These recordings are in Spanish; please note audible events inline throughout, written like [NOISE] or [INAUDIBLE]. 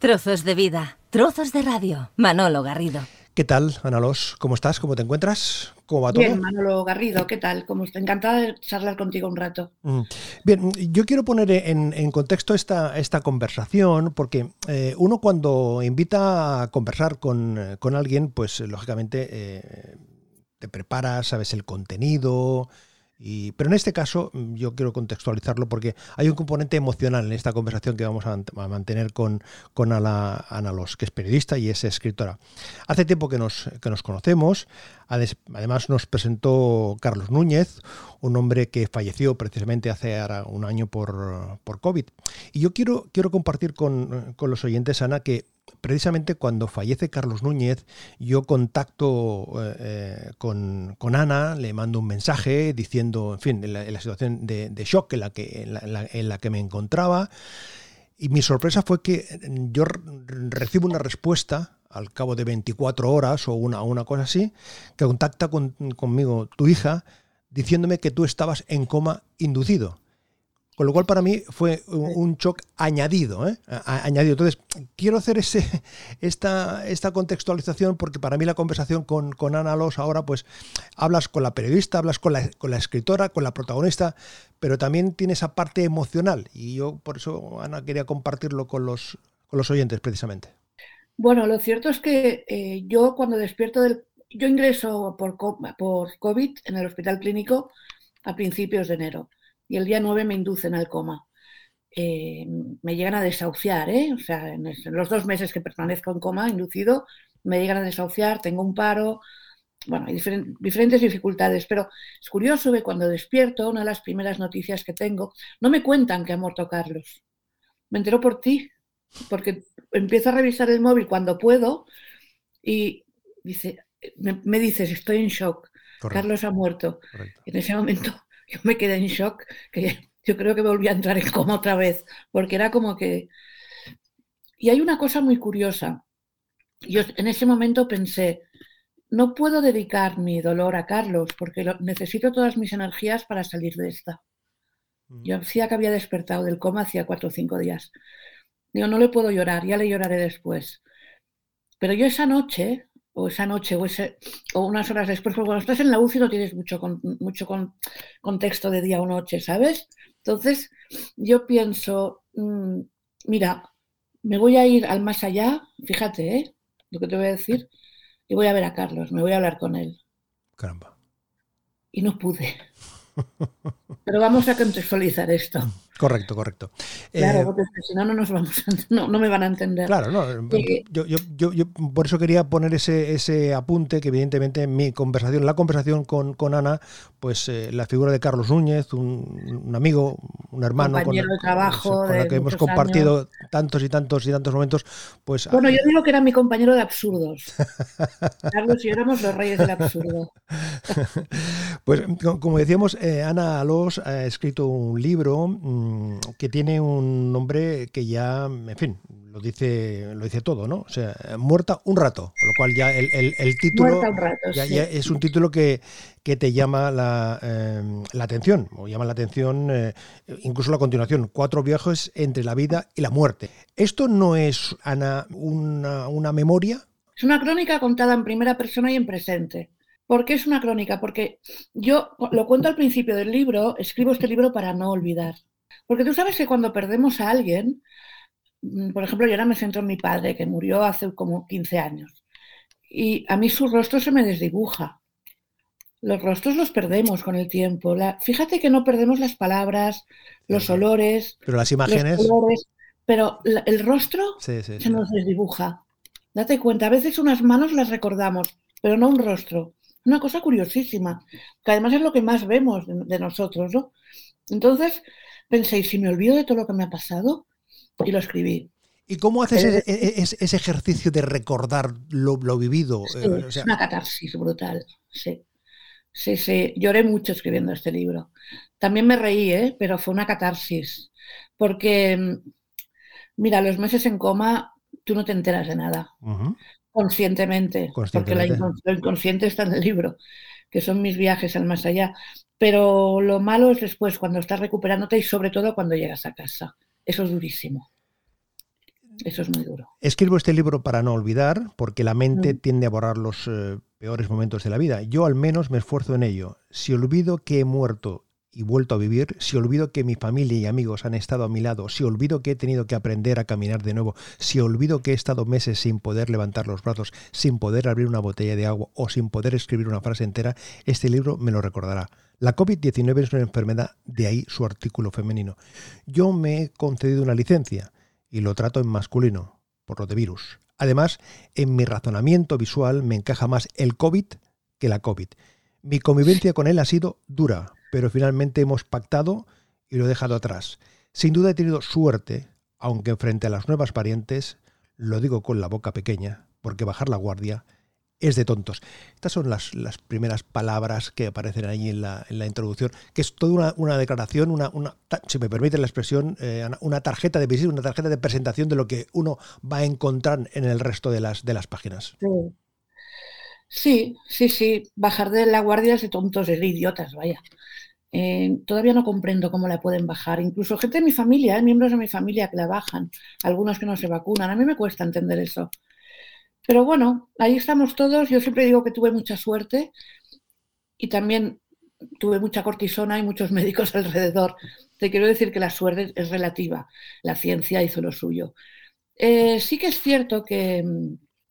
Trozos de vida, trozos de radio. Manolo Garrido. ¿Qué tal, Analos? ¿Cómo estás? ¿Cómo te encuentras? ¿Cómo va todo? Bien, Manolo Garrido, ¿qué tal? Como estoy encantada de charlar contigo un rato. Mm. Bien, yo quiero poner en, contexto esta, esta conversación porque eh, uno cuando invita a conversar con, alguien, pues lógicamente eh, te preparas, sabes el contenido, pero en este caso mm, yo quiero contextualizarlo porque hay un componente emocional en esta conversación que vamos a, mantener con, con Ana, Los, que es periodista y es escritora. Hace tiempo que nos, que nos conocemos, además nos presentó Carlos Núñez, un hombre que falleció precisamente hace un año por, por COVID. Y yo quiero, quiero compartir con, con los oyentes, Ana, que precisamente cuando fallece Carlos Núñez, yo contacto eh, eh, con, Ana, le mando un mensaje diciendo, en fin, la, situación de, shock en la, que, en la, que me encontraba. Y mi sorpresa fue que yo recibo una respuesta al cabo de 24 horas o una, una cosa así, que contacta conmigo tu hija diciéndome que tú estabas en coma inducido. Con lo cual para mí fue un, shock añadido, ¿eh? añadido. Entonces, quiero hacer ese, [LAUGHS] esta, esta contextualización porque para mí la conversación con, con Ana Los ahora, pues hablas con la periodista, hablas con la, con la escritora, con la protagonista, pero también tiene esa parte emocional. Y yo por eso, Ana, quería compartirlo con los, con los oyentes precisamente. Bueno, lo cierto es que eh, yo cuando despierto del... Yo ingreso por, por COVID en el hospital clínico a principios de enero y el día 9 me inducen al coma. Eh, me llegan a desahuciar, ¿eh? o sea, en, los dos meses que permanezco en coma inducido, me llegan a desahuciar, tengo un paro, bueno, hay diferentes dificultades, pero es curioso que cuando despierto, una de las primeras noticias que tengo, no me cuentan que ha muerto Carlos, me entero por ti, porque empiezo a revisar el móvil cuando puedo y dice, me, dices, estoy en shock, Carlos ha muerto. En ese momento [LAUGHS] yo me quedé en shock, que [LAUGHS] yo creo que volví a entrar en coma otra vez, porque era como que... Y hay una cosa muy curiosa. Yo en ese momento pensé, no puedo dedicar mi dolor a Carlos, porque necesito todas mis energías para salir de esta. Mm. Yo decía que había despertado del coma hacía cuatro o cinco días. Digo, no le puedo llorar, ya le lloraré después. Pero yo esa noche o esa noche o, ese, o unas horas después, porque cuando estás en la UCI no tienes mucho, mucho contexto de día o noche, ¿sabes? Entonces, yo pienso, mm, mira, me voy a ir al más allá, fíjate, ¿eh? Lo que te voy a decir, y voy a ver a Carlos, me voy a hablar con él. Caramba. Y no pude. Pero vamos a contextualizar esto. [LAUGHS] Correcto, correcto. Claro, eh, porque si no, no, nos vamos no, me van a entender. Claro, no. yo, yo, yo, por eso quería poner ese, ese apunte que evidentemente en mi conversación, la conversación con, con Ana, pues eh, la figura de Carlos Núñez, un, amigo, un hermano. Compañero con, de trabajo. Con, el que hemos compartido tantos y tantos y tantos momentos. Pues, bueno, yo digo que era mi compañero de absurdos. Carlos y yo éramos los reyes del absurdo. [LAUGHS] pues como decíamos, eh, Ana Alós ha escrito un libro mm, que tiene un nombre que ya, en fin, lo dice, lo dice todo, ¿no? O sea, muerta un rato, con lo cual ya el, título ya, es un título que, que te llama la, em, la, atención, o llama la atención eh, incluso la continuación, cuatro viajes entre la vida y la muerte. ¿Esto no es, Ana, una, una memoria? Es una crónica contada en primera persona y en presente. ¿Por qué es una crónica? Porque yo lo cuento al principio del libro, escribo este libro para no olvidar. Porque tú sabes que cuando perdemos a alguien, mm, por ejemplo, yo ahora me centro en mi padre, que murió hace como 15 años, y a mí su rostro se me desdibuja. Los rostros los perdemos con el tiempo. fíjate que no perdemos las palabras, los olores. Pero las imágenes. pero el rostro se nos desdibuja. Date cuenta, a veces unas manos las recordamos, pero no un rostro. Una cosa curiosísima, que además es lo que más vemos de, de nosotros, ¿no? Entonces, pensé, ¿y si me olvido de todo lo que me ha pasado? Y lo escribí. ¿Y cómo haces eh, ese, ejercicio de recordar lo, vivido? Eh, es una catarsis brutal, sí. Sí, sí, lloré mucho escribiendo este libro. También me reí, ¿eh? pero fue una catarsis. Porque, mm, mira, los meses en coma, tú no te enteras de nada. conscientemente, porque la lo inconsciente está en el libro, que son mis viajes al más allá. Pero lo malo es después, cuando estás recuperándote y sobre todo cuando llegas a casa. Eso es durísimo. Eso es muy duro. Escribo este libro para no olvidar, porque la mente mm. tiende a borrar los eh, peores momentos de la vida. Yo al menos me esfuerzo en ello. Si olvido que he muerto y vuelto a vivir, si olvido que mi familia y amigos han estado a mi lado, si olvido que he tenido que aprender a caminar de nuevo, si olvido que he estado meses sin poder levantar los brazos, sin poder abrir una botella de agua o sin poder escribir una frase entera, este libro me lo recordará. La COVID-19 es una enfermedad, de ahí su artículo femenino. Yo me he concedido una licencia y lo trato en masculino, por lo de virus. Además, en mi razonamiento visual me encaja más el COVID que la COVID. Mi convivencia con él ha sido dura, pero finalmente hemos pactado y lo he dejado atrás. Sin duda he tenido suerte, aunque frente a las nuevas variantes, lo digo con la boca pequeña, porque bajar la guardia es de tontos. Estas son las, las primeras palabras que aparecen ahí en la, en la introducción, que es toda una, una declaración, una, una, si me permite la expresión, eh, una tarjeta de visita, una tarjeta de presentación de lo que uno va a encontrar en el resto de las, de las páginas. Sí. Sí, sí, Bajar de la guardia es de tontos, es de idiotas, vaya. Eh, todavía no comprendo cómo la pueden bajar. Incluso gente de mi familia, eh, miembros de mi familia que la bajan, algunos que no se vacunan. A mí me cuesta entender eso. Pero bueno, ahí estamos todos. Yo siempre digo que tuve mucha suerte y también tuve mucha cortisona y muchos [LAUGHS] médicos alrededor. Te quiero decir que la suerte es relativa. La ciencia hizo lo suyo. Eh, sí que es cierto que,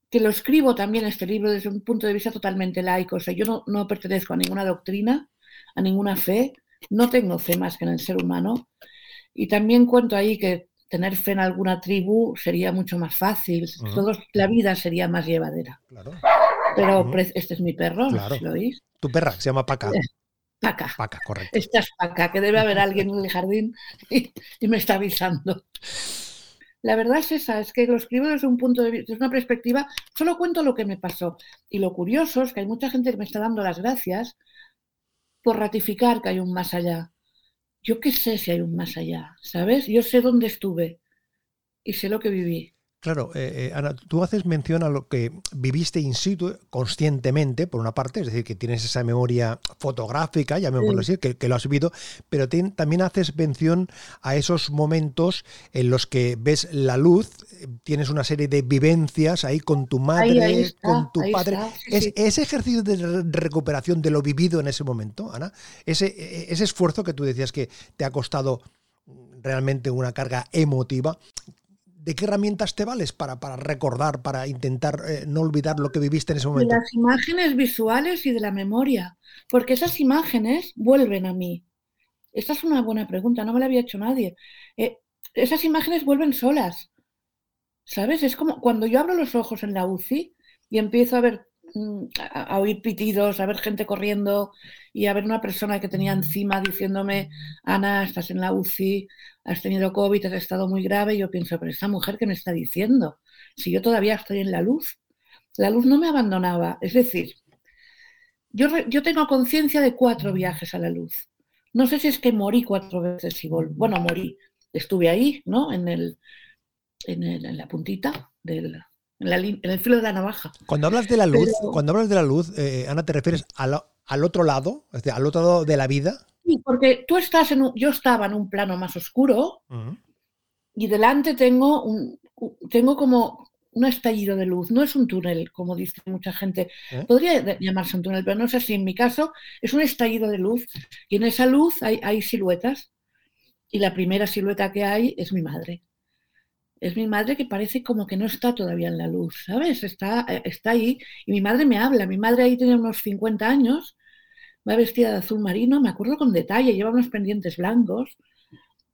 que, lo escribo también este libro desde un punto de vista totalmente laico. O sea, yo no, no pertenezco a ninguna doctrina, a ninguna fe. No tengo fe más que en el ser humano. Y también cuento ahí que tener fe en alguna tribu sería mucho más fácil, la vida sería más llevadera. Pero este es mi perro, no sé si lo oís. Tu perra, se llama Paca. Eh, Paca. Paca, correcto. Esta es Paca, que debe haber alguien en el jardín y, me está avisando. La verdad es esa, es que lo escribo desde un punto de vista, desde una perspectiva, solo cuento lo que me pasó. Y lo curioso es que hay mucha gente que me está dando las gracias por ratificar que hay un más allá yo qué sé si hay un más allá, ¿sabes? Yo sé dónde estuve y sé lo que viví. Claro, eh, eh, Ana, tú haces mención a lo que viviste in situ conscientemente, por una parte, es decir, que tienes esa memoria fotográfica, ya me sí. decir, que, que, lo has vivido, pero también haces mención a esos momentos en los que ves la luz, tienes una serie de vivencias ahí con tu madre, con tu padre. es, Ese ejercicio de recuperación de lo vivido en ese momento, Ana, ese, e, ese esfuerzo que tú decías que te ha costado realmente una carga emotiva. ¿De qué herramientas te vales para, para recordar, para intentar eh, no olvidar lo que viviste en ese momento? De las imágenes visuales y de la memoria, porque esas imágenes vuelven a mí. Esta es una buena pregunta, no me la había hecho nadie. Eh, esas imágenes vuelven solas, ¿sabes? Es como cuando yo abro los ojos en la UCI y empiezo a ver mm, a, oír pitidos, a ver gente corriendo y a ver una persona que tenía encima diciéndome, Ana, estás en la UCI, has tenido COVID, has estado muy grave, yo pienso, pero esta mujer que me está diciendo, si yo todavía estoy en la luz, la luz no me abandonaba. Es decir, yo, yo tengo conciencia de cuatro viajes a la luz. No sé si es que morí cuatro veces y volví. Bueno, morí. Estuve ahí, ¿no? En, el, en, el, en la puntita del, en, la, en, el filo de la navaja. Cuando hablas de la luz, Pero, cuando hablas de la luz, eh, Ana, ¿te refieres al, al otro lado, es decir, al otro lado de la vida? Sí, porque tú estás en un, yo estaba en un plano más oscuro uh -huh. y delante tengo un, tengo como un estallido de luz. No es un túnel, como dice mucha gente. ¿Eh? Podría llamarse un túnel, pero no es así. En mi caso, es un estallido de luz y en esa luz hay, hay siluetas. Y la primera silueta que hay es mi madre. Es mi madre que parece como que no está todavía en la luz, ¿sabes? Está, está ahí y mi madre me habla. Mi madre ahí tiene unos 50 años va vestida de azul marino, me acuerdo con detalle, lleva unos pendientes blancos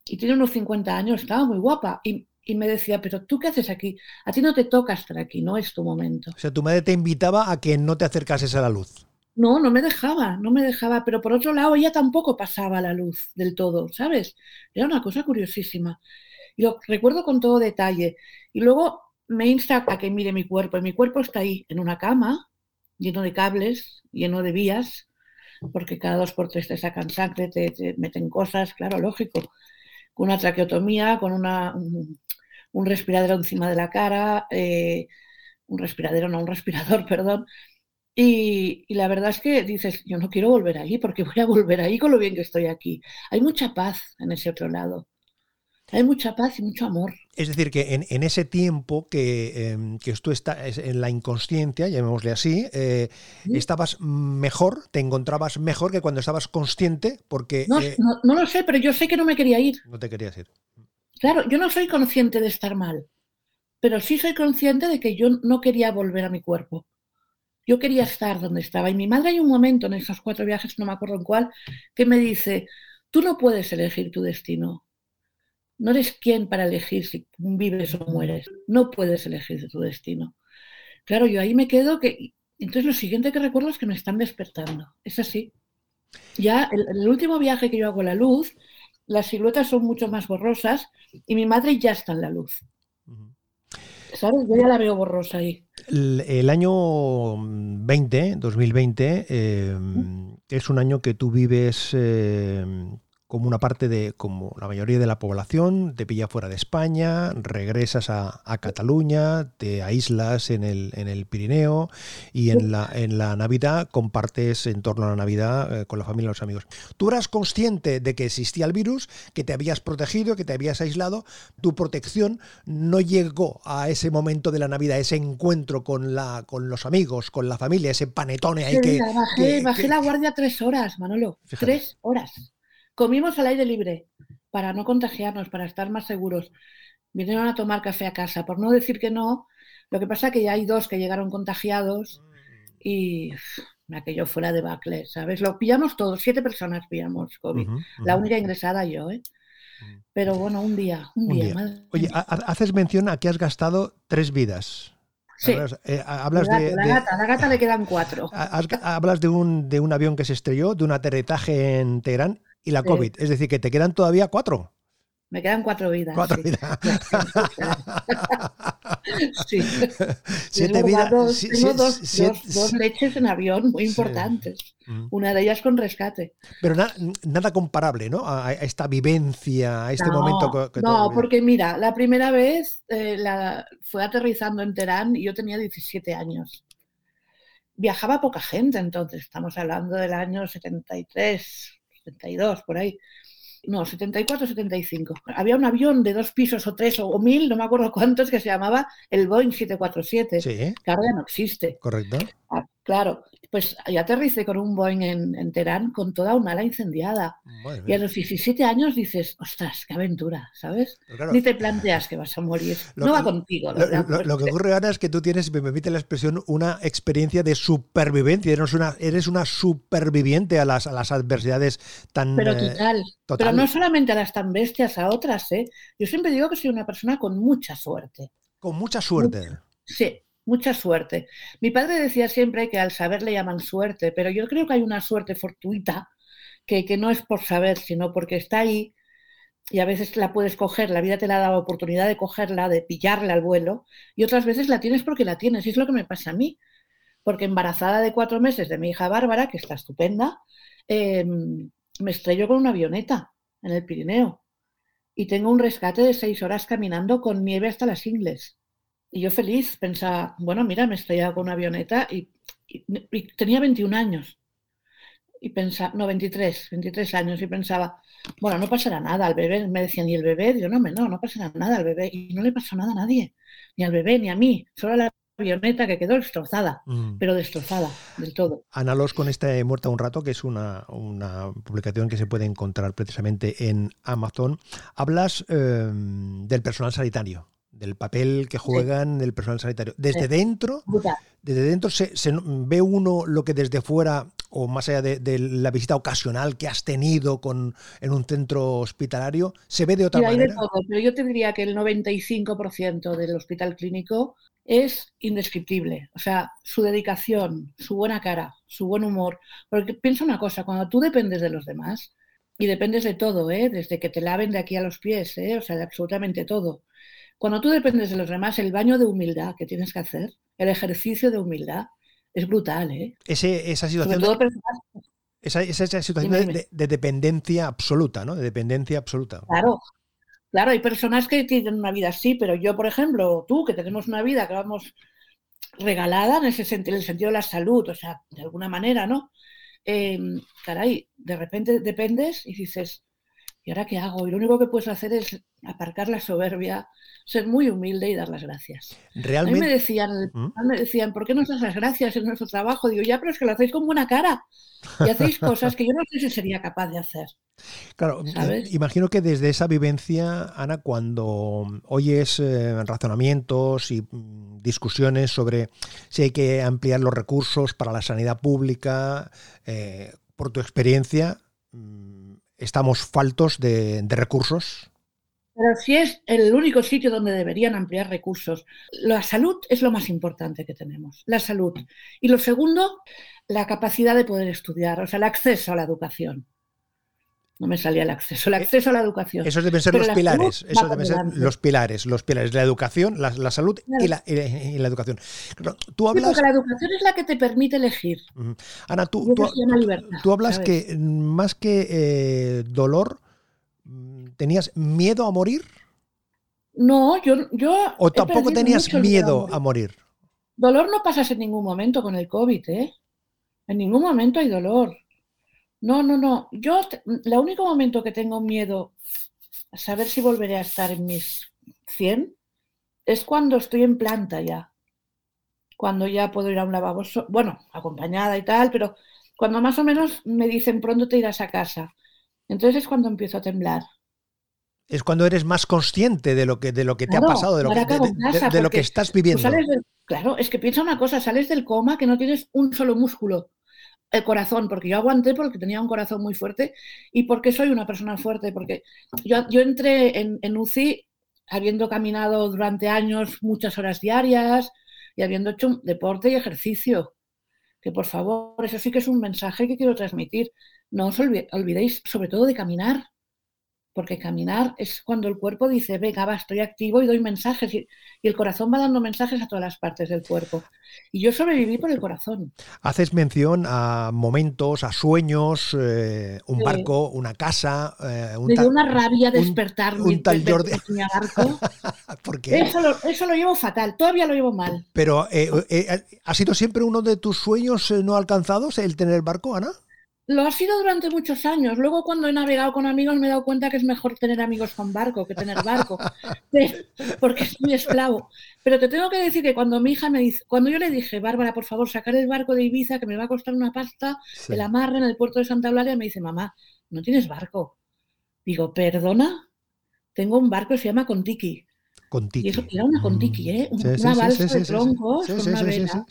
y tiene unos 50 años, estaba muy guapa. Y, y, me decía, pero tú qué haces aquí? A ti no te toca estar aquí, no es tu momento. O sea, tu madre te invitaba a que no te acercases a la luz. No, no me dejaba, no me dejaba, pero por otro lado ella tampoco pasaba la luz del todo, ¿sabes? Era una cosa curiosísima. Y lo recuerdo con todo detalle. Y luego me insta a que mire mi cuerpo. Y mi cuerpo está ahí, en una cama, lleno de cables, lleno de vías, porque cada dos por tres te sacan sangre, te, te meten cosas, claro, lógico, con una traqueotomía, con una, un, un respiradero encima de la cara, eh, un respiradero, no, un respirador, [LAUGHS] perdón. Y, y, la verdad es que dices, yo no quiero volver ahí porque voy a volver ahí con lo bien que estoy aquí. Hay mucha paz en ese otro lado. Hay mucha paz y mucho amor. Es decir, que en, ese tiempo que, em, que, tú estás en la inconsciencia, llamémosle así, eh, estabas mejor, te encontrabas mejor que cuando estabas consciente, porque... Eh, no, no, lo sé, pero yo sé que no me quería ir. No te querías ir. Claro, yo no soy consciente de estar mal, pero sí soy consciente de que yo no quería volver a mi cuerpo. Yo quería estar donde estaba. Y mi madre hay un momento en esos cuatro viajes, no me acuerdo en cuál, que me dice, tú no puedes elegir tu destino no eres quien para elegir si vives o mueres. No puedes elegir tu destino. Claro, yo ahí me quedo que... Entonces lo siguiente que recuerdo es que me están despertando. Es así. Ya el, el último viaje que yo hago a la luz, las siluetas son mucho más borrosas y mi madre ya está en la luz. ¿Sabes? Yo ya la veo borrosa ahí. El, año 20, 2020, eh, es un año que tú vives eh, como una parte de, como la mayoría de la población, te pilla fuera de España, regresas a, Cataluña, te aíslas en el, en el Pirineo y en la, en la Navidad compartes en torno a la Navidad eh, con la familia y los amigos. Tú eras consciente de que existía el virus, que te habías protegido, que te habías aislado, tu protección no llegó a ese momento de la Navidad, ese encuentro con, la, con los amigos, con la familia, ese panetone ahí que, bajé, la guardia tres horas, Manolo, tres horas. Comimos al aire libre para no contagiarnos, para estar más seguros. Vinieron a tomar café a casa, por no decir que no. Lo que pasa es que ya hay dos que llegaron contagiados y aquello fuera de bacle, ¿sabes? Lo pillamos todos, siete personas pillamos COVID. La única ingresada yo, ¿eh? Pero bueno, un día, un, día. Oye, haces mención a que has gastado tres vidas. Sí. Hablas, eh, de, la, gata, la gata le quedan cuatro. [LAUGHS] hablas de un, de un avión que se estrelló, de un aterretaje en Teherán y la COVID. Es decir, que te quedan todavía cuatro. Me quedan cuatro vidas. Cuatro vidas. [LAUGHS] sí. [LAUGHS] Siete vidas. tengo dos, leches en avión muy importantes. Mm. Una de ellas con rescate. Pero nada comparable, ¿no? A, esta vivencia, a este momento. Que, no, porque mira, la primera vez eh, la, fue aterrizando en Teherán y yo tenía 17 años. Viajaba poca gente entonces, estamos hablando del año 73, 72, por ahí. No, 74, 75. Había un avión de dos pisos o tres o, mil, no me acuerdo cuántos, que se llamaba el Boeing 747, que ahora ya no existe. Correcto. Claro, pues y aterricé con un Boeing en, Teherán con toda una ala incendiada. y a los 17 años dices, ostras, qué aventura, ¿sabes? Ni te planteas que vas a morir. no va contigo. Lo, que ocurre ahora es que tú tienes, me permite la expresión, una experiencia de supervivencia. Eres una, eres una superviviente a las, a las adversidades tan... Pero eh, total. Pero no solamente a las tan bestias, a otras, ¿eh? Yo siempre digo que soy una persona con mucha suerte. Con mucha suerte. Sí, mucha suerte. Mi padre decía siempre que al saber le llaman suerte, pero yo creo que hay una suerte fortuita que, que no es por saber, sino porque está ahí y a veces la puedes coger, la vida te la da la oportunidad de cogerla, de pillarla al vuelo, y otras veces la tienes porque la tienes, y es lo que me pasa a mí. Porque embarazada de cuatro meses de mi hija Bárbara, que está estupenda, em, me estrelló con una avioneta en el Pirineo. Y tengo un rescate de seis horas caminando con nieve hasta las ingles. Y yo feliz, pensaba, bueno, mira, me estrellaba con una avioneta y, tenía 21 años. Y pensaba, no, 23, 23 años, y pensaba, bueno, no pasará nada al bebé. Me decían, ¿y el bebé? Yo, no, no, no pasará nada al bebé. Y no le pasó nada a nadie, ni al bebé, ni a mí, solo a la avioneta que quedó destrozada, mm. pero destrozada del todo. Analos con este Muerta un rato, que es una, una, publicación que se puede encontrar precisamente en Amazon. Hablas em, del personal sanitario del papel que juegan el personal sanitario. Desde dentro, desde dentro se, ve uno lo que desde fuera, o más allá de, la visita ocasional que has tenido con, en un centro hospitalario, se ve de otra manera. pero yo te diría que el 95% del hospital clínico es indescriptible. O sea, su dedicación, su buena cara, su buen humor. Porque piensa una cosa, cuando tú dependes de los demás, y dependes de todo, ¿eh? desde que te laven de aquí a los pies, ¿eh? o sea, de absolutamente todo cuando tú dependes de los demás, el baño de humildad que tienes que hacer, el ejercicio de humildad, es brutal, ¿eh? esa situación, de, esa, situación de, dependencia absoluta, ¿no? De dependencia absoluta. Claro, claro, hay personas que tienen una vida así, pero yo, por ejemplo, tú, que tenemos una vida que vamos regalada en ese sentido, en el sentido de la salud, o sea, de alguna manera, ¿no? Em, caray, de repente dependes y dices, ¿y ahora qué hago? Y lo único que puedes hacer es aparcar la soberbia, ser muy humilde y dar las gracias. Realmente. A mí me decían, ¿Mm? me decían, ¿por qué no das las gracias en nuestro trabajo? Digo, ya, pero es que lo hacéis con buena cara. Y hacéis cosas que yo no sé si sería capaz de hacer. Claro, ¿Sabes? imagino que desde esa vivencia, Ana, cuando oyes eh, razonamientos y mm, discusiones sobre si hay que ampliar los recursos para la sanidad pública, eh, por tu experiencia, mm, ¿estamos faltos de, recursos? Pero si es el único sitio donde deberían ampliar recursos. La salud es lo más importante que tenemos, la salud. Y lo segundo, la capacidad de poder estudiar, o sea, el acceso a la educación. No me salía el acceso, el acceso a la educación. Esos deben ser Pero los la pilares, esos deben ser los pilares, los pilares, la educación, la, la salud y, la, y la educación. Tú Sí, hablas, porque la educación es la que te permite elegir. Ana, tú, tú, libertad, hablas que más que eh, dolor, ¿tenías miedo a morir? No, yo, yo ¿O tampoco tenías miedo dolor. a morir? Dolor no pasas en ningún momento con el COVID, ¿eh? En ningún momento hay dolor. No, no, no. Yo, el único momento que tengo miedo a saber si volveré a estar en mis 100 es cuando estoy en planta ya. Cuando ya puedo ir a un lavabo, bueno, acompañada y tal, pero cuando más o menos me dicen pronto te irás a casa. Entonces es cuando empiezo a temblar. Es cuando eres más consciente de lo que, de lo que te Claro, ha pasado, de lo, que, de- lo que estás viviendo. sales claro, es que piensa una cosa, sales del coma que no tienes un solo músculo, el corazón, porque yo aguanté porque tenía un corazón muy fuerte y porque soy una persona fuerte, porque yo, yo entré en, en UCI habiendo caminado durante años muchas horas diarias y habiendo hecho deporte y ejercicio. Que por favor, eso sí que es un mensaje que quiero transmitir. No os olvi- olvidéis sobre todo de caminar, porque caminar es cuando el cuerpo dice, venga, va, estoy activo y doy mensajes, y, y el corazón va dando mensajes a todas las partes del cuerpo. Y yo sobreviví por el corazón. Haces mención a momentos, a sueños, eh, un Sí. barco, una casa, eh, un Me dio tal- una rabia un- despertarme un tal de ver Jordi-. [LAUGHS] Eso lo, eso lo llevo fatal, todavía lo llevo mal. Pero eh, eh, ¿ha sido siempre uno de tus sueños eh, no alcanzados el tener barco, Ana? Lo ha sido durante muchos años. Luego cuando he navegado con amigos me he dado cuenta que es mejor tener amigos con barco que tener barco, [LAUGHS] porque es muy esclavo. Pero te tengo que decir que cuando mi hija me dice, cuando yo le dije, Bárbara, por favor, sacar el barco de Ibiza que me va a costar una pasta, Sí. el amarre en el puerto de Santa Eulalia, me dice, mamá, no tienes barco. Digo, perdona, tengo un barco que se llama Contiki. Con Y eso era una Contiki, ¿eh? Mm. Sí, Una sí, balsa de troncos con una vela.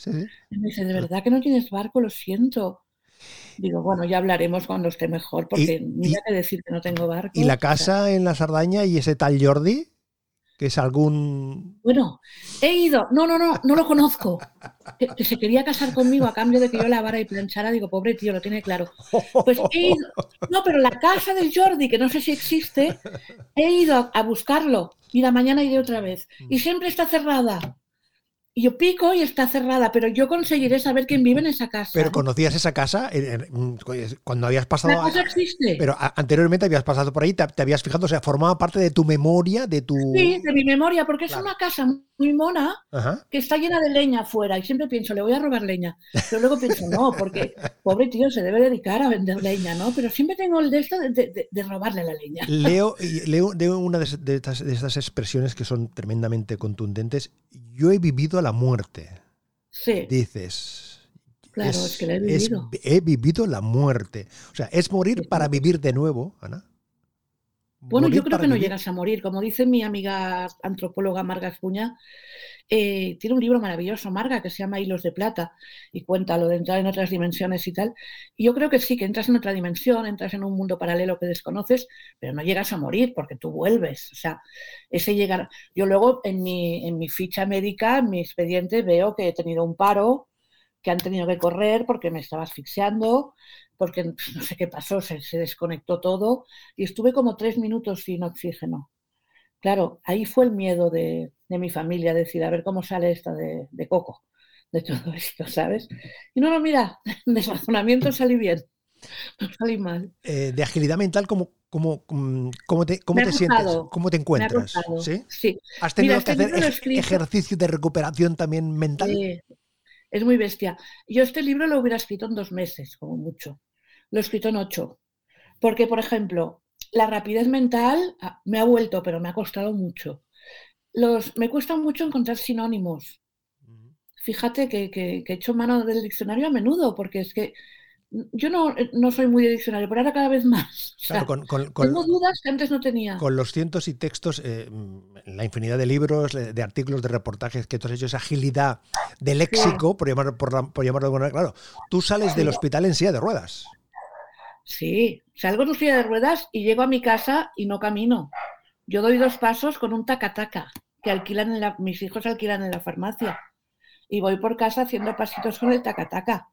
Y me dice, ¿de verdad que no tienes barco? Lo siento. Digo, bueno, ya hablaremos cuando esté mejor, porque Y- mira y- que decir que no tengo barco. ¿Y la o sea, casa en la Sardaña y ese tal Jordi? Que es algún... bueno, he ido, no, no, no, no lo conozco. Que, que se quería casar conmigo a cambio de que yo lavara y planchara. Digo, pobre tío, lo tiene claro. Pues he ido, no, pero la casa del Jordi, que no sé si existe, he ido a, a buscarlo. Mira, mañana iré otra vez. Y siempre está cerrada. Y yo pico y está cerrada, pero yo conseguiré saber quién vive en esa casa. Pero conocías esa casa eh, eh, cuando habías pasado... la casa existe. Pero anteriormente habías pasado por ahí, te, te habías fijado, o sea, formaba parte de tu memoria, de tu... Sí, de mi memoria, porque es una casa muy mona Ajá. que está llena de leña afuera y siempre pienso, le voy a robar leña. Pero luego pienso, no, porque [LAUGHS] pobre tío se debe dedicar a vender leña, ¿no? Pero siempre tengo el de esto de, de- de robarle la leña. Leo, [LAUGHS] leo, leo una de, de estas, de estas expresiones que son tremendamente contundentes. Yo he vivido la muerte. Sí, Dices. claro, es, que la he es- vivido. he vivido la muerte. O sea, es morir Sí, para vivir de nuevo, Ana. Bueno, yo creo que no vivir. llegas a morir. Como dice mi amiga antropóloga Marga Espuña, eh, tiene un libro maravilloso, Marga, que se llama Hilos de Plata, y cuenta lo de entrar en otras dimensiones y tal. Y yo creo que sí, que entras en otra dimensión, entras en un mundo paralelo que desconoces, pero no llegas a morir porque tú vuelves. O sea, ese llegar. Yo luego en mi, en mi ficha médica, en mi expediente, veo que he tenido un paro, que han tenido que correr porque me estaba asfixiando, porque [LAUGHS] no sé qué pasó, se, se desconectó todo y estuve como tres minutos sin oxígeno. Claro, ahí fue el miedo de, de mi familia, decir, a ver cómo sale esta de, de coco, de todo [LAUGHS] esto, ¿sabes? Y no, no, mira, [LAUGHS] de razonamiento salí bien, no salí mal. Eh, de agilidad mental, ¿cómo, cómo, mm, cómo te, cómo te sientes? ¿Cómo te encuentras? ¿Sí? Sí, ¿Has tenido Mira, que hacer ej- escrito- ejercicio de recuperación también mental? eh, es muy bestia. Yo este libro lo hubiera escrito en dos meses, como mucho. Lo he escrito en ocho. Porque, por ejemplo, la rapidez mental ah, me ha vuelto, pero me ha costado mucho. Los, me cuesta mucho encontrar sinónimos. Fíjate que, que, he hecho mano del diccionario a menudo, porque es que yo no, no, soy muy de diccionario, pero ahora cada vez más. [LAUGHS] tengo dudas que antes no tenía. Con los cientos y textos, eh, la infinidad de libros, de artículos, de reportajes que tú has hecho, esa agilidad de léxico, por, llamar, por, llamarlo de alguna manera, claro, tú sales del hospital en silla de ruedas. Sí, salgo en silla de ruedas y llego a mi casa y no camino. Yo doy dos pasos con un tacataca que alquilan en la, mis hijos alquilan en la farmacia. Y voy por casa haciendo pasitos con el tacataca.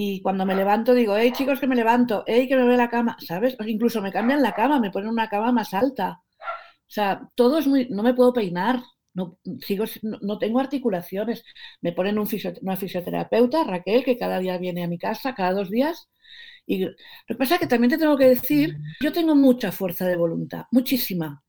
Y cuando me levanto digo, hey chicos que me levanto, hey que me ve la cama, ¿sabes? incluso me cambian la cama, me ponen una cama más alta. O sea, todo es muy, no me puedo peinar, no, sigo, no, tengo articulaciones. Me ponen un una fisioterapeuta, Raquel, que cada día viene a mi casa, cada dos días, y lo que pasa es que también te tengo que decir, yo tengo mucha fuerza de voluntad, muchísima.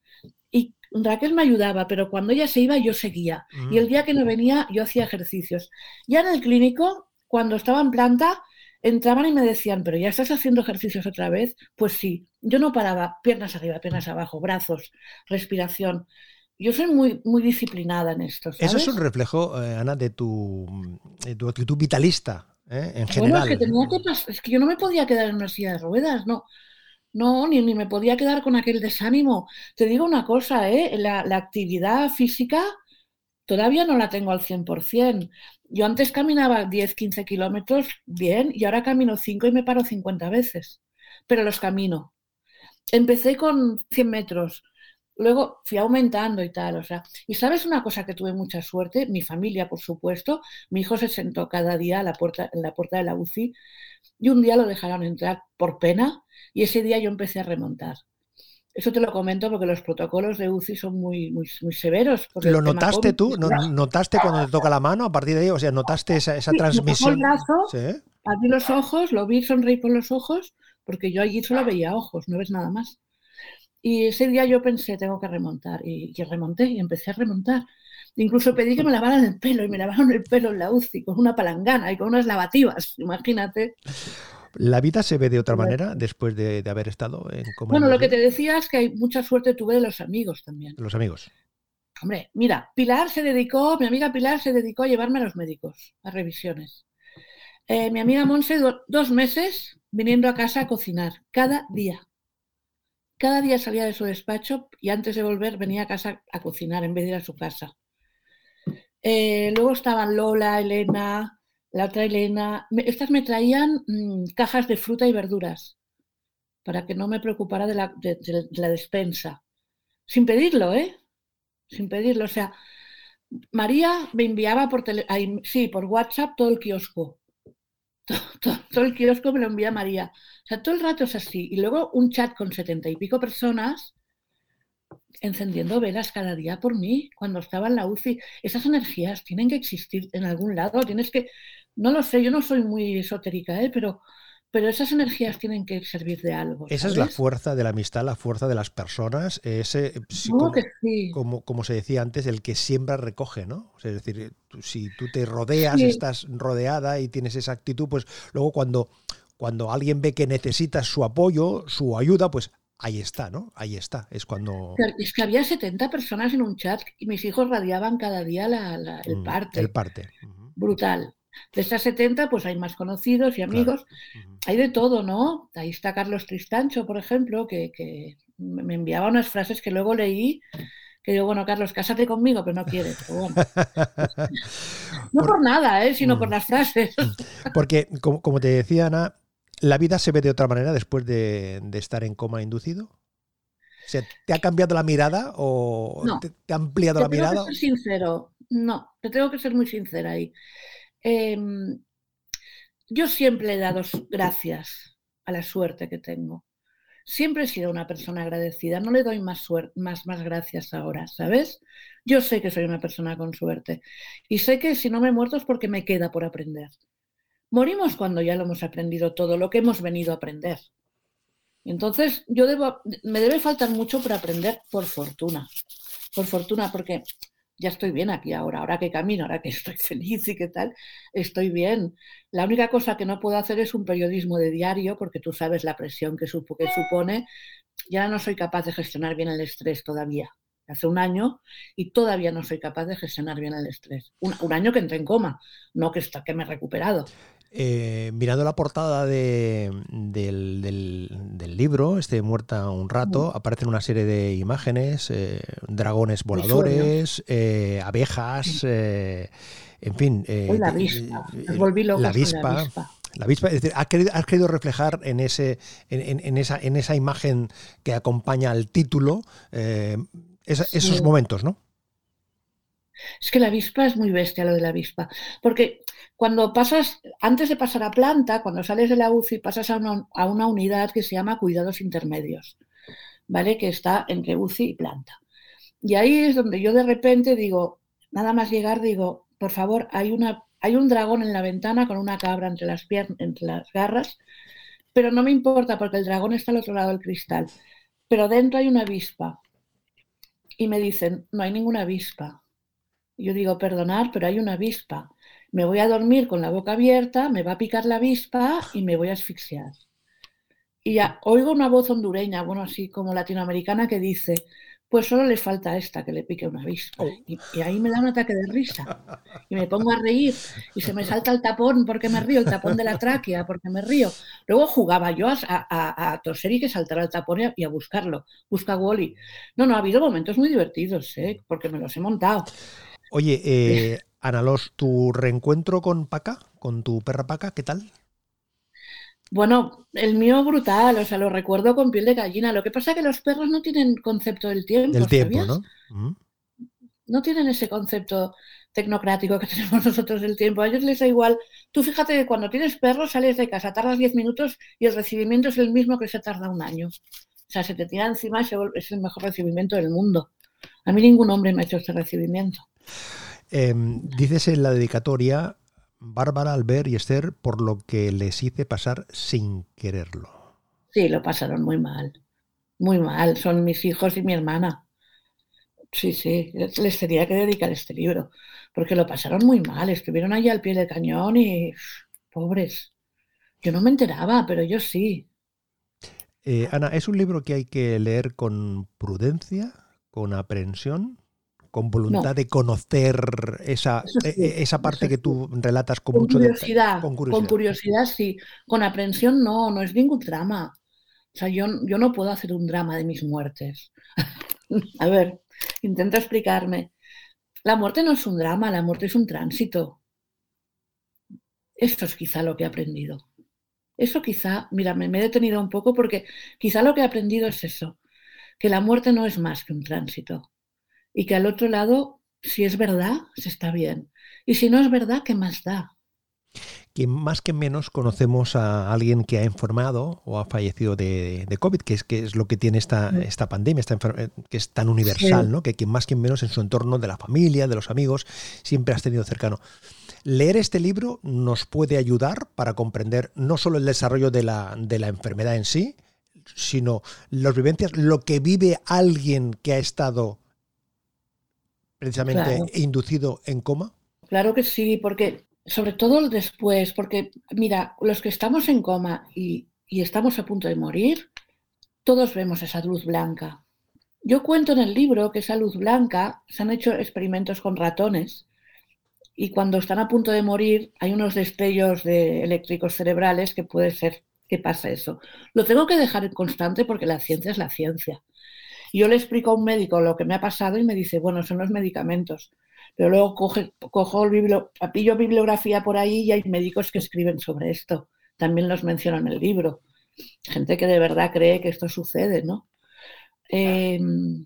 Y Raquel me ayudaba, pero cuando ella se iba yo seguía. Y el día que no venía yo hacía ejercicios. Ya en el clínico, cuando estaba en planta, entraban y me decían, pero ya estás haciendo ejercicios otra vez. Pues sí, yo no paraba, piernas arriba, piernas abajo, brazos, respiración. Yo soy muy, muy disciplinada en esto. Eso es un reflejo, eh, Ana, de tu, de tu actitud vitalista. ¿eh? en general. es que yo no me podía quedar en una silla de ruedas, no. No, ni, ni me podía quedar con aquel desánimo. Te digo una cosa, ¿eh? la, actividad física todavía no la tengo al 100%. Yo antes caminaba 10, 15 kilómetros bien y ahora camino 5 y me paro 50 veces, pero los camino. Empecé con 100 metros, Luego fui aumentando y tal, o sea, y sabes una cosa que tuve mucha suerte, mi familia, por supuesto, mi hijo se sentó cada día a la puerta, en la puerta de la UCI y un día lo dejaron entrar por pena y ese día yo empecé a remontar. Eso te lo comento porque los protocolos de UCI son muy, muy, muy severos. ¿Lo notaste tú? ¿Notaste cuando te toca la mano a partir de ahí? O sea, ¿notaste esa, esa transmisión? El brazo, Abrí los ojos, lo vi sonreír con los ojos, porque yo allí solo veía ojos, no ves nada más. Y ese día yo pensé, tengo que remontar. Y, remonté y empecé a remontar. Incluso pedí que me lavaran el pelo y me lavaron el pelo en la UCI con una palangana y con unas lavativas, imagínate. ¿La vida se ve de otra manera después de, haber estado en coma? Bueno, lo que te decía es que hay mucha suerte tuve de los amigos también. los amigos. Hombre, mira, Pilar se dedicó, mi amiga Pilar se dedicó a llevarme a los médicos, a revisiones. Eh, mi amiga Monse, dos meses viniendo a casa a cocinar, cada día. Cada día salía de su despacho y antes de volver venía a casa a cocinar en vez de ir a su casa. Eh, luego estaban Lola, Elena, la otra Elena. estas me traían mm, cajas de fruta y verduras para que no me preocupara de la, despensa. Sin pedirlo, ¿eh? Sin pedirlo. O sea, María me enviaba por, tele, sí, por WhatsApp todo el kiosco. todo, el kiosco me lo envía María. O sea, todo el rato es así. Y luego un chat con setenta y pico personas encendiendo velas cada día por mí cuando estaba en la UCI. Esas energías tienen que existir en algún lado. Tienes que, no lo sé, yo no soy muy esotérica, ¿eh? pero pero esas energías tienen que servir de algo. Esa es la fuerza de la amistad, la fuerza de las personas. Ese, como, como, se decía antes, el que siembra recoge, ¿no? es decir, si tú te rodeas, estás rodeada y tienes esa actitud, pues luego cuando, cuando alguien ve que necesitas su apoyo, su ayuda, pues ahí está, ¿no? Ahí está. Es cuando. Es que había 70 personas en un chat y mis hijos radiaban cada día el mm, parte. El parte. Brutal. De estas 70, pues hay más conocidos y amigos. Hay de todo, ¿no? Ahí está Carlos Tristancho, por ejemplo, que, me enviaba unas frases que luego leí que digo, bueno, Carlos, cásate conmigo, pero no quiere. [LAUGHS] no por, nada, ¿eh? sino por mm. las frases. Porque, como, te decía Ana, ¿la vida se ve de otra manera después de, estar en coma inducido? O sea, ¿te ha cambiado la mirada o te, ha ampliado la mirada? Tengo que ser sincero, no, te tengo que ser muy sincera ahí. Em, yo siempre he dado gracias a la suerte que tengo. Siempre he sido una persona agradecida. No le doy más, más, más gracias ahora, ¿sabes? Yo sé que soy una persona con suerte. Y sé que si no me he muerto es porque me queda por aprender. Morimos cuando ya lo hemos aprendido todo, lo que hemos venido a aprender. Entonces, yo me debe faltar mucho para aprender por fortuna. Por fortuna, porque ya estoy bien aquí ahora, ahora que camino, ahora que [LAUGHS] estoy feliz y qué tal, estoy bien. La única cosa que no puedo hacer es un periodismo de diario, porque tú sabes la presión que, supone ya no soy capaz de gestionar bien el estrés todavía. Hace un año y todavía no soy capaz de gestionar bien el estrés. Un, año que entré en coma, no que, está, que me he recuperado. Eh, mirando la portada del, libro, este Muerta un rato, aparecen una serie de imágenes, eh, dragones voladores, eh, abejas, en fin. la avispa, volví la avispa. La avispa, es decir, has querido, reflejar en, ese, en, esa, en esa imagen que acompaña al título esos momentos, ¿no? Es que la avispa es muy bestia lo de la avispa, porque cuando pasas, antes de pasar a planta, cuando sales de la UCI, pasas a una, a una unidad que se llama cuidados intermedios, ¿vale? Que está entre UCI y planta. Y ahí es donde yo de repente digo, nada más llegar, digo, por favor, hay, una, hay un dragón en la ventana con una cabra entre las, entre las garras, pero no me importa porque el dragón está al otro lado del cristal. Pero dentro hay una avispa. Y me dicen, no hay ninguna avispa. Yo digo, perdonar, pero hay una avispa. Me voy a dormir con la boca abierta, me va a picar la avispa y me voy a asfixiar. Y ya oigo una voz hondureña, bueno, así como latinoamericana, que dice, pues solo le falta esta que le pique una avispa. Oh. Y, ahí me da un ataque de risa. Y me pongo a reír. Y se me salta el tapón porque me río, el tapón de la tráquea porque me río. Luego jugaba yo a, a, toser y que saltara el tapón y a, buscarlo. Busca Wally. No, no, ha habido momentos muy divertidos, ¿eh? porque me los he montado. Oye, eh, Analos, ¿tu reencuentro con Paca, con tu perra Paca, qué tal? Bueno, el mío brutal, o sea, lo recuerdo con piel de gallina. Lo que pasa es que los perros no tienen concepto del tiempo. Del tiempo, ¿no? No tienen ese concepto tecnocrático que [LAUGHS] tenemos nosotros del tiempo. A ellos les da igual. Tú fíjate que cuando tienes perros sales de casa, tardas 10 minutos y el recibimiento es el mismo que se tarda un año. O sea, se te tira encima y es el mejor recibimiento del mundo. A mí ningún hombre me ha hecho este recibimiento. Em, dices en la dedicatoria, Bárbara, Albert y Esther, por lo que les hice pasar sin quererlo. Sí, lo pasaron muy mal. Muy mal. Son mis hijos y mi hermana. Sí, sí, les tenía que dedicar este libro, porque lo pasaron muy mal. Estuvieron allí al pie del cañón y pobres. Yo no me enteraba, pero yo sí. Eh, Ana, ¿es un libro que hay que leer con prudencia, con aprensión? Con voluntad de conocer esa, e, e, esa parte que tú relatas con, mucho curiosidad, con curiosidad. Con curiosidad, sí. Con aprensión, no, no es ningún drama. O sea, yo, yo no puedo hacer un drama de mis muertes. [LAUGHS] A ver, intento explicarme. La muerte no es un drama, la muerte es un tránsito. Esto es quizá lo que he aprendido. Eso quizá, mira, me, me he detenido un poco porque quizá lo que he aprendido es eso, que la muerte no es más que un tránsito y que al otro lado, si es verdad, se está bien. Y si no es verdad, ¿qué más da? Que más que menos conocemos a alguien que ha enfermado o ha fallecido de, COVID, que es, que es lo que tiene esta, esta pandemia, esta eh, que es tan universal, ¿no? que quien más que menos en su entorno de la familia, de los amigos, siempre has tenido cercano. Leer este libro nos puede ayudar para comprender no solo el desarrollo de la, de la enfermedad en sí, sino las vivencias, lo que vive alguien que ha estado precisamente inducido en coma? Claro que sí, porque sobre todo después, porque mira, los que estamos en coma y, y estamos a punto de morir, todos vemos esa luz blanca. Yo cuento en el libro que esa luz blanca, se han hecho experimentos con ratones y cuando están a punto de morir hay unos destellos de eléctricos cerebrales que puede ser que pasa eso. Lo tengo que dejar en constante porque la ciencia es la ciencia yo le explico a un médico lo que me ha pasado y me dice, bueno, son los medicamentos. Pero luego coge, cojo el bibli pillo bibliografía por ahí y hay médicos que escriben sobre esto. También los menciono en el libro. Gente que de verdad cree que esto sucede, ¿no? Em,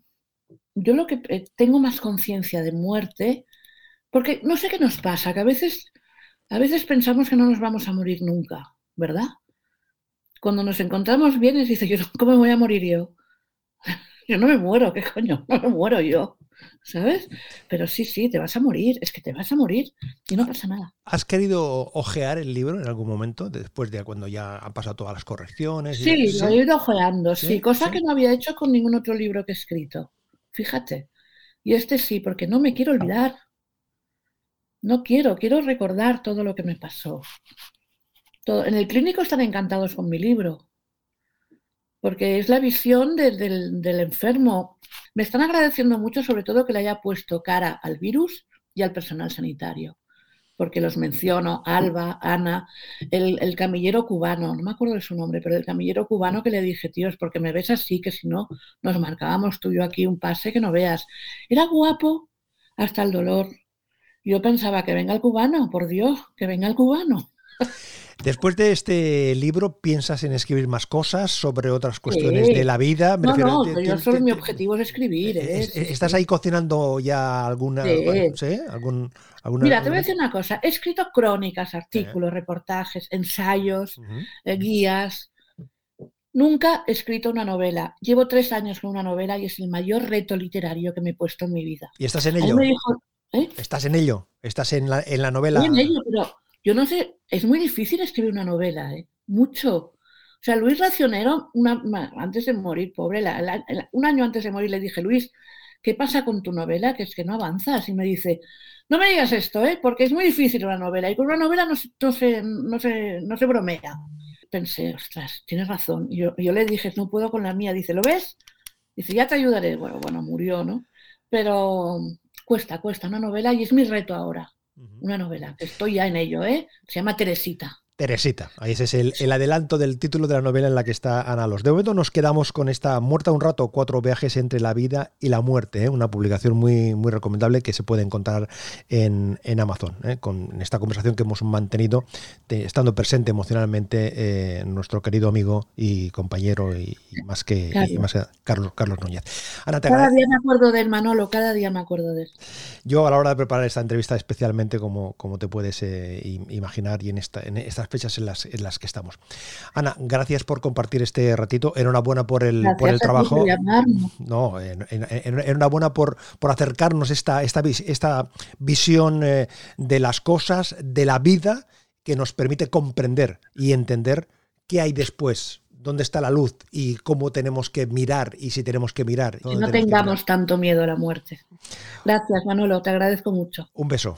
yo lo que eh, tengo más conciencia de muerte, porque no sé qué nos pasa, que a veces, a veces pensamos que no nos vamos a morir nunca, ¿verdad? Cuando nos encontramos bien, dice, yo, ¿cómo me voy a morir yo? Yo no me muero, ¿qué coño? [LAUGHS] No me muero yo. ¿Sabes? Pero sí, sí, te vas a morir, es que te vas a morir y no pasa nada. ¿Has querido ojear el libro en algún momento, después de cuando ya han pasado todas las correcciones? Sí, lo he ido ojeando, sí, cosa que no había hecho con ningún otro libro que he escrito. Fíjate. Y este sí, porque no me quiero olvidar. No quiero, quiero recordar todo lo que me pasó. Todo. En el clínico están encantados con mi libro porque es la visión del, del enfermo. Me están agradeciendo mucho, sobre todo, que le haya puesto cara al virus y al personal sanitario porque los menciono, Alba, Ana, el, camillero cubano, no me acuerdo de su nombre, pero el camillero cubano que le dije, tío, es porque me ves así, que si no, nos marcábamos tú y yo aquí un pase que no veas. Era guapo hasta el dolor. Yo pensaba que venga el cubano, por Dios, que venga el cubano. [LAUGHS] Después de este libro, ¿piensas en escribir más cosas sobre otras cuestiones de la vida? no, no, yo solo mi objetivo es escribir. ¿eh? ¿Estás ahí cocinando ya alguna... Sí. ¿Algún, Mira, te voy a decir una cosa. He escrito crónicas, artículos, reportajes, ensayos, eh, guías. Nunca he escrito una novela. Llevo tres años con una novela y es el mayor reto literario que me he puesto en mi vida. ¿Y estás en ello? ¿eh? ¿Estás en ello? ¿Estás en la, en la novela? Estoy en ello, pero yo no sé, es muy difícil escribir una novela, ¿eh? mucho. O sea, Luis Racionero, antes de morir, pobre, un año antes de morir le dije, Luis, ¿qué pasa con tu novela? Que es que no avanzas. Y me dice, no me digas esto, ¿eh? porque es muy difícil una novela. Y con una novela no, no, se, no, se, no se bromea. Pensé, ostras, tienes razón. Y yo, yo le dije, no puedo con la mía. Dice, ¿lo ves? Dice, ya te ayudaré. Bueno, bueno, murió, ¿no? Pero cuesta, cuesta una novela y es mi reto ahora. Una novela, estoy ya en ello, ¿eh? Se llama Teresita. Teresita. Ahí ese es el, adelanto del título de la novela en la que está Ana Los. De momento nos quedamos con esta Muerta un rato, cuatro viajes entre la vida y la muerte, ¿eh? una publicación muy, muy recomendable que se puede encontrar en, Amazon, ¿eh? con esta conversación que hemos mantenido, estando presente emocionalmente eh, nuestro querido amigo y compañero y, más, que, Carlos, Carlos Núñez. cada día me acuerdo del Manolo, cada día me acuerdo de él. Yo a la hora de preparar esta entrevista especialmente, como, como te puedes imaginar, y en esta, en esta fechas en las, en las que estamos. Ana, gracias por compartir este ratito. Enhorabuena por el, por el trabajo. No, enhorabuena por, por acercarnos esta, esta, esta visión eh, de las cosas, de la vida, que nos permite comprender y entender qué hay después dónde está la luz y cómo tenemos que mirar y si tenemos que mirar. Que no tengamos tanto miedo a la muerte. Gracias, Manolo, te agradezco mucho. Un beso.